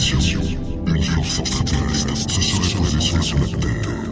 citation. Une force extraterrestre se serait posée sur la planète Terre.